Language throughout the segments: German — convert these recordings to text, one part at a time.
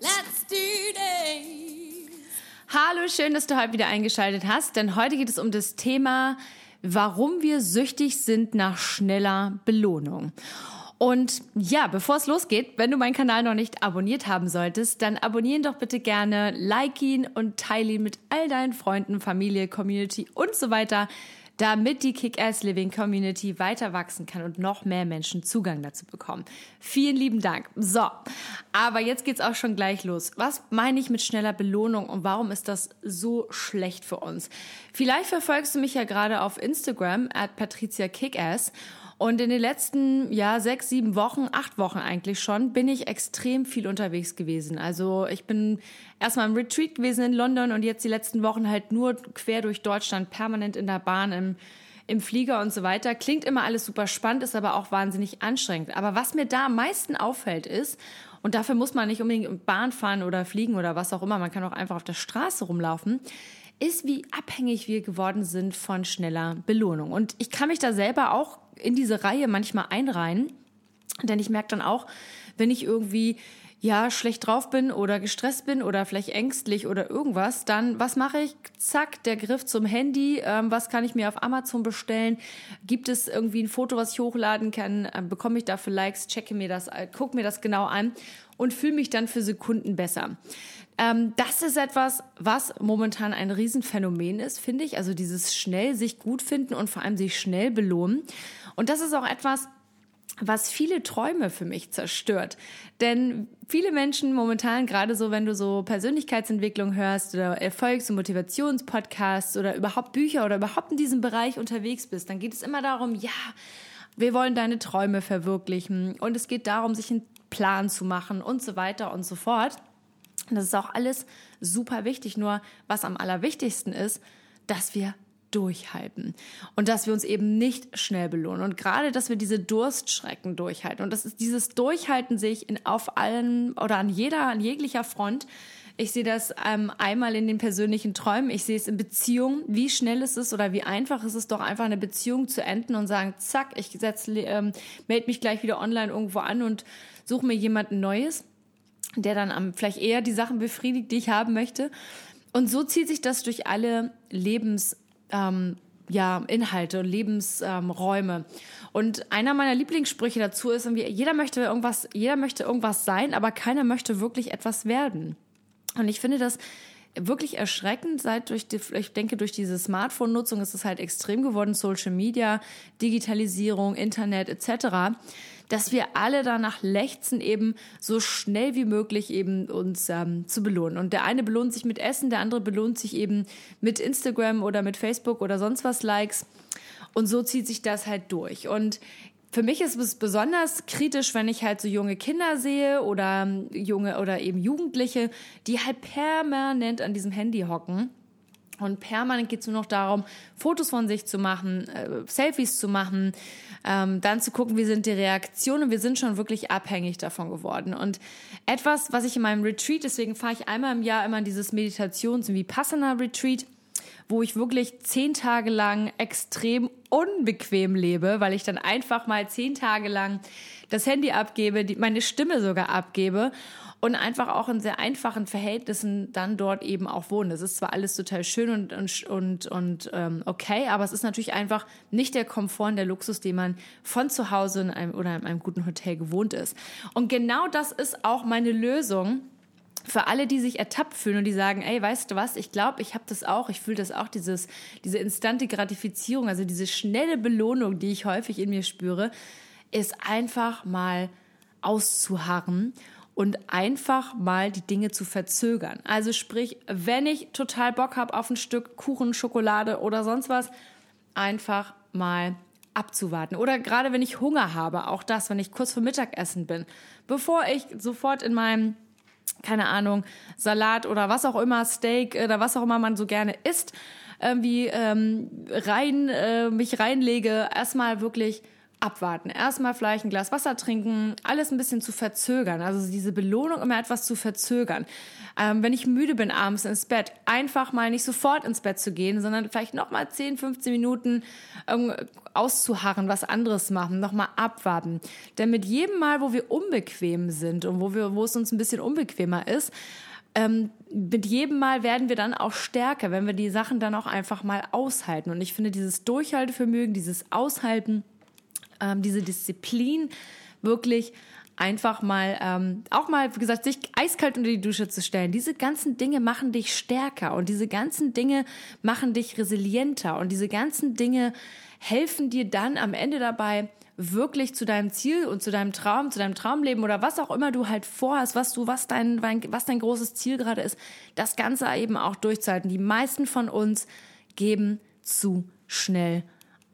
Let's do this. Hallo, schön, dass du heute wieder eingeschaltet hast, denn heute geht es um das Thema, warum wir süchtig sind nach schneller Belohnung. Und ja, bevor es losgeht, wenn du meinen Kanal noch nicht abonniert haben solltest, dann abonnieren doch bitte gerne, like ihn und teile ihn mit all deinen Freunden, Familie, Community und so weiter, damit die Kick-Ass Living Community weiter wachsen kann und noch mehr Menschen Zugang dazu bekommen. Vielen lieben Dank. So, aber jetzt geht's auch schon gleich los. Was meine ich mit schneller Belohnung und warum ist das so schlecht für uns? Vielleicht verfolgst du mich ja gerade auf Instagram at Patricia Kickass und in den letzten, ja, sechs, sieben Wochen, acht Wochen eigentlich schon, bin ich extrem viel unterwegs gewesen. Also ich bin erstmal im Retreat gewesen in London und jetzt die letzten Wochen halt nur quer durch Deutschland, permanent in der Bahn, im, im Flieger und so weiter. Klingt immer alles super spannend, ist aber auch wahnsinnig anstrengend. Aber was mir da am meisten auffällt ist, und dafür muss man nicht unbedingt Bahn fahren oder fliegen oder was auch immer, man kann auch einfach auf der Straße rumlaufen, ist, wie abhängig wir geworden sind von schneller Belohnung. Und ich kann mich da selber auch in diese Reihe manchmal einreihen, denn ich merke dann auch, wenn ich irgendwie ja schlecht drauf bin oder gestresst bin oder vielleicht ängstlich oder irgendwas, dann was mache ich? Zack, der Griff zum Handy. Ähm, was kann ich mir auf Amazon bestellen? Gibt es irgendwie ein Foto, was ich hochladen kann? Ähm, bekomme ich dafür Likes? Checke mir das, äh, guck mir das genau an und fühle mich dann für Sekunden besser. Ähm, das ist etwas, was momentan ein Riesenphänomen ist, finde ich. Also dieses schnell sich gut finden und vor allem sich schnell belohnen. Und das ist auch etwas, was viele Träume für mich zerstört. Denn viele Menschen momentan, gerade so, wenn du so Persönlichkeitsentwicklung hörst oder Erfolgs- und Motivationspodcasts oder überhaupt Bücher oder überhaupt in diesem Bereich unterwegs bist, dann geht es immer darum, ja, wir wollen deine Träume verwirklichen und es geht darum, sich einen Plan zu machen und so weiter und so fort. Das ist auch alles super wichtig. Nur was am allerwichtigsten ist, dass wir durchhalten. Und dass wir uns eben nicht schnell belohnen. Und gerade, dass wir diese Durstschrecken durchhalten. Und das ist dieses Durchhalten sich in auf allen oder an jeder an jeglicher Front. Ich sehe das ähm, einmal in den persönlichen Träumen, ich sehe es in Beziehungen, wie schnell ist es oder wie einfach ist es doch einfach eine Beziehung zu enden und sagen, zack, ich ähm, melde mich gleich wieder online irgendwo an und suche mir jemanden Neues der dann am, vielleicht eher die Sachen befriedigt, die ich haben möchte. Und so zieht sich das durch alle Lebens, ähm, ja, Inhalte und Lebensräume. Und einer meiner Lieblingssprüche dazu ist irgendwie, jeder möchte irgendwas, jeder möchte irgendwas sein, aber keiner möchte wirklich etwas werden. Und ich finde das wirklich erschreckend, seit durch die, ich denke, durch diese Smartphone-Nutzung ist es halt extrem geworden, Social Media, Digitalisierung, Internet etc., dass wir alle danach lechzen, eben so schnell wie möglich eben uns ähm, zu belohnen. Und der eine belohnt sich mit Essen, der andere belohnt sich eben mit Instagram oder mit Facebook oder sonst was Likes. Und so zieht sich das halt durch. Und für mich ist es besonders kritisch, wenn ich halt so junge Kinder sehe oder junge oder eben Jugendliche, die halt permanent an diesem Handy hocken. Und permanent geht es nur noch darum, Fotos von sich zu machen, äh, Selfies zu machen, ähm, dann zu gucken, wie sind die Reaktionen. Wir sind schon wirklich abhängig davon geworden. Und etwas, was ich in meinem Retreat, deswegen fahre ich einmal im Jahr immer in dieses Meditations- und Vipassana-Retreat, wo ich wirklich zehn Tage lang extrem unbequem lebe, weil ich dann einfach mal zehn Tage lang das Handy abgebe, die, meine Stimme sogar abgebe und einfach auch in sehr einfachen Verhältnissen dann dort eben auch wohne. Das ist zwar alles total schön und, und, und, und ähm, okay, aber es ist natürlich einfach nicht der Komfort und der Luxus, den man von zu Hause in einem, oder in einem guten Hotel gewohnt ist. Und genau das ist auch meine Lösung für alle, die sich ertappt fühlen und die sagen, ey, weißt du was, ich glaube, ich habe das auch, ich fühle das auch, dieses, diese instante Gratifizierung, also diese schnelle Belohnung, die ich häufig in mir spüre, ist einfach mal auszuharren und einfach mal die Dinge zu verzögern. Also sprich, wenn ich total Bock habe auf ein Stück Kuchen, Schokolade oder sonst was, einfach mal abzuwarten. Oder gerade wenn ich Hunger habe, auch das, wenn ich kurz vor Mittagessen bin, bevor ich sofort in meinem keine Ahnung, Salat oder was auch immer, Steak oder was auch immer man so gerne isst, irgendwie ähm, rein, äh, mich reinlege, erstmal wirklich abwarten. Erstmal vielleicht ein Glas Wasser trinken, alles ein bisschen zu verzögern. Also diese Belohnung immer etwas zu verzögern. Ähm, wenn ich müde bin abends ins Bett, einfach mal nicht sofort ins Bett zu gehen, sondern vielleicht nochmal 10, 15 Minuten ähm, auszuharren, was anderes machen, nochmal abwarten. Denn mit jedem Mal, wo wir unbequem sind und wo, wir, wo es uns ein bisschen unbequemer ist, ähm, mit jedem Mal werden wir dann auch stärker, wenn wir die Sachen dann auch einfach mal aushalten. Und ich finde dieses Durchhaltevermögen, dieses Aushalten, ähm, diese Disziplin wirklich einfach mal, ähm, auch mal, wie gesagt, sich eiskalt unter die Dusche zu stellen. Diese ganzen Dinge machen dich stärker und diese ganzen Dinge machen dich resilienter und diese ganzen Dinge helfen dir dann am Ende dabei, wirklich zu deinem Ziel und zu deinem Traum, zu deinem Traumleben oder was auch immer du halt vorhast, was du, was dein, was dein großes Ziel gerade ist, das Ganze eben auch durchzuhalten. Die meisten von uns geben zu schnell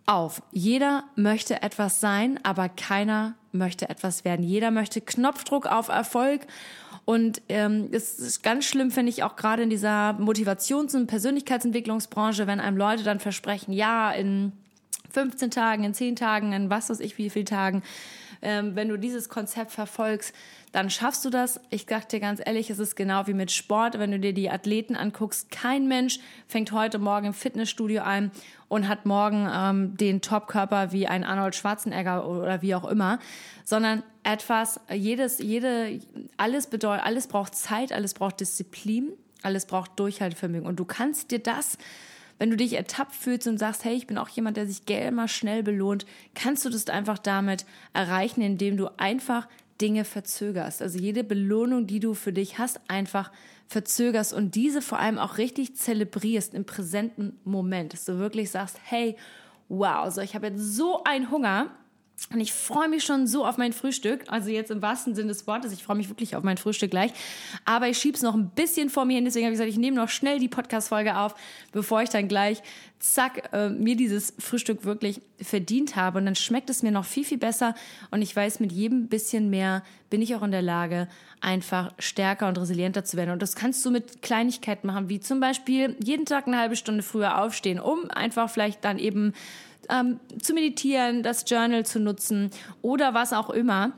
auf. Jeder möchte etwas sein, aber keiner möchte etwas werden. Jeder möchte Knopfdruck auf Erfolg. Und ähm, es ist ganz schlimm, finde ich, auch gerade in dieser Motivations- und Persönlichkeitsentwicklungsbranche, wenn einem Leute dann versprechen, ja, in 15 Tagen, in 10 Tagen, in was weiß ich wie viel Tagen, ähm, wenn du dieses Konzept verfolgst, dann schaffst du das. Ich sag dir ganz ehrlich, es ist genau wie mit Sport. Wenn du dir die Athleten anguckst, kein Mensch fängt heute Morgen im Fitnessstudio ein und hat morgen ähm, den Topkörper wie ein Arnold Schwarzenegger oder wie auch immer, sondern etwas, jedes, jede, alles bedeutet, alles braucht Zeit, alles braucht Disziplin, alles braucht Durchhaltevermögen. Und du kannst dir das wenn du dich ertappt fühlst und sagst, hey, ich bin auch jemand, der sich gerne mal schnell belohnt, kannst du das einfach damit erreichen, indem du einfach Dinge verzögerst. Also jede Belohnung, die du für dich hast, einfach verzögerst und diese vor allem auch richtig zelebrierst im präsenten Moment, dass du wirklich sagst, hey, wow, so ich habe jetzt so einen Hunger und ich freue mich schon so auf mein Frühstück. Also jetzt im wahrsten Sinne des Wortes. Ich freue mich wirklich auf mein Frühstück gleich. Aber ich schiebe es noch ein bisschen vor mir hin. Deswegen habe ich gesagt, ich nehme noch schnell die Podcast-Folge auf, bevor ich dann gleich, zack, äh, mir dieses Frühstück wirklich verdient habe. Und dann schmeckt es mir noch viel, viel besser. Und ich weiß, mit jedem bisschen mehr bin ich auch in der Lage, einfach stärker und resilienter zu werden. Und das kannst du mit Kleinigkeiten machen, wie zum Beispiel jeden Tag eine halbe Stunde früher aufstehen, um einfach vielleicht dann eben ähm, zu meditieren, das Journal zu nutzen oder was auch immer.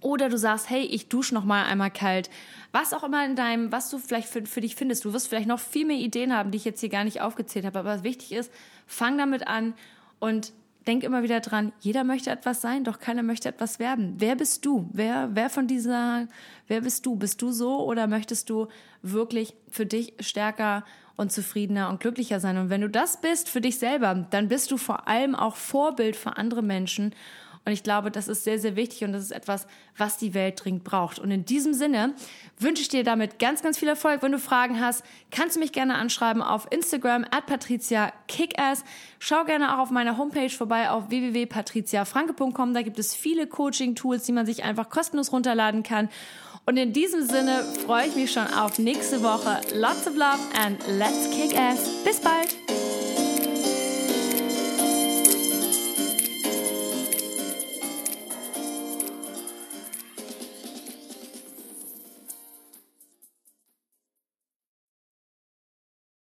Oder du sagst, hey, ich dusche noch mal einmal kalt. Was auch immer in deinem, was du vielleicht für, für dich findest. Du wirst vielleicht noch viel mehr Ideen haben, die ich jetzt hier gar nicht aufgezählt habe. Aber was wichtig ist, fang damit an und denk immer wieder dran, jeder möchte etwas sein, doch keiner möchte etwas werden. Wer bist du? Wer, wer von dieser, wer bist du? Bist du so oder möchtest du wirklich für dich stärker und zufriedener und glücklicher sein. Und wenn du das bist für dich selber, dann bist du vor allem auch Vorbild für andere Menschen. Und ich glaube, das ist sehr, sehr wichtig und das ist etwas, was die Welt dringend braucht. Und in diesem Sinne wünsche ich dir damit ganz, ganz viel Erfolg. Wenn du Fragen hast, kannst du mich gerne anschreiben auf Instagram at Patricia Kickass. Schau gerne auch auf meiner Homepage vorbei auf www.patriziafranke.com. Da gibt es viele Coaching-Tools, die man sich einfach kostenlos runterladen kann. Und in diesem Sinne freue ich mich schon auf nächste Woche. Lots of love and let's kick ass. Bis bald!